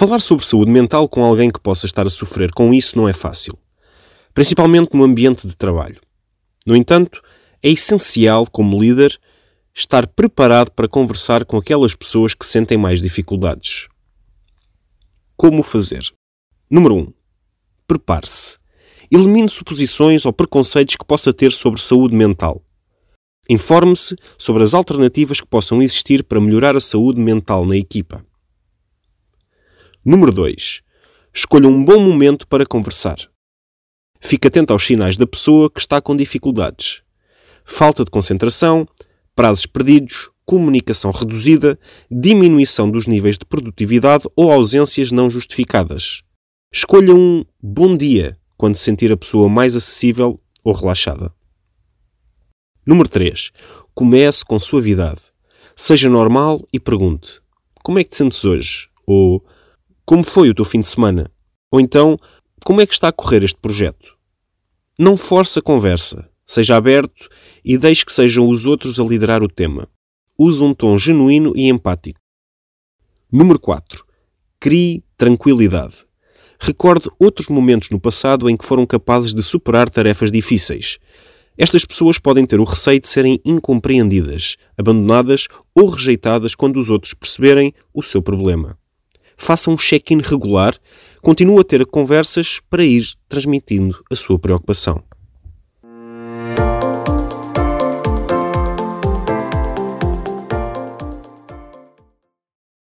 Falar sobre saúde mental com alguém que possa estar a sofrer com isso não é fácil, principalmente no ambiente de trabalho. No entanto, é essencial, como líder, estar preparado para conversar com aquelas pessoas que sentem mais dificuldades. Como fazer? Número 1. Um, Prepare-se. Elimine suposições ou preconceitos que possa ter sobre saúde mental. Informe-se sobre as alternativas que possam existir para melhorar a saúde mental na equipa. Número 2. Escolha um bom momento para conversar. Fique atento aos sinais da pessoa que está com dificuldades. Falta de concentração, prazos perdidos, comunicação reduzida, diminuição dos níveis de produtividade ou ausências não justificadas. Escolha um bom dia quando sentir a pessoa mais acessível ou relaxada. Número 3. Comece com suavidade. Seja normal e pergunte: Como é que te sentes hoje? Ou Como foi o teu fim de semana? Ou então, Como é que está a correr este projeto? Não force a conversa. Seja aberto e deixe que sejam os outros a liderar o tema. Use um tom genuíno e empático. Número 4. Crie tranquilidade. Recorde outros momentos no passado em que foram capazes de superar tarefas difíceis. Estas pessoas podem ter o receio de serem incompreendidas, abandonadas ou rejeitadas quando os outros perceberem o seu problema. Faça um check-in regular, continue a ter conversas para ir transmitindo a sua preocupação.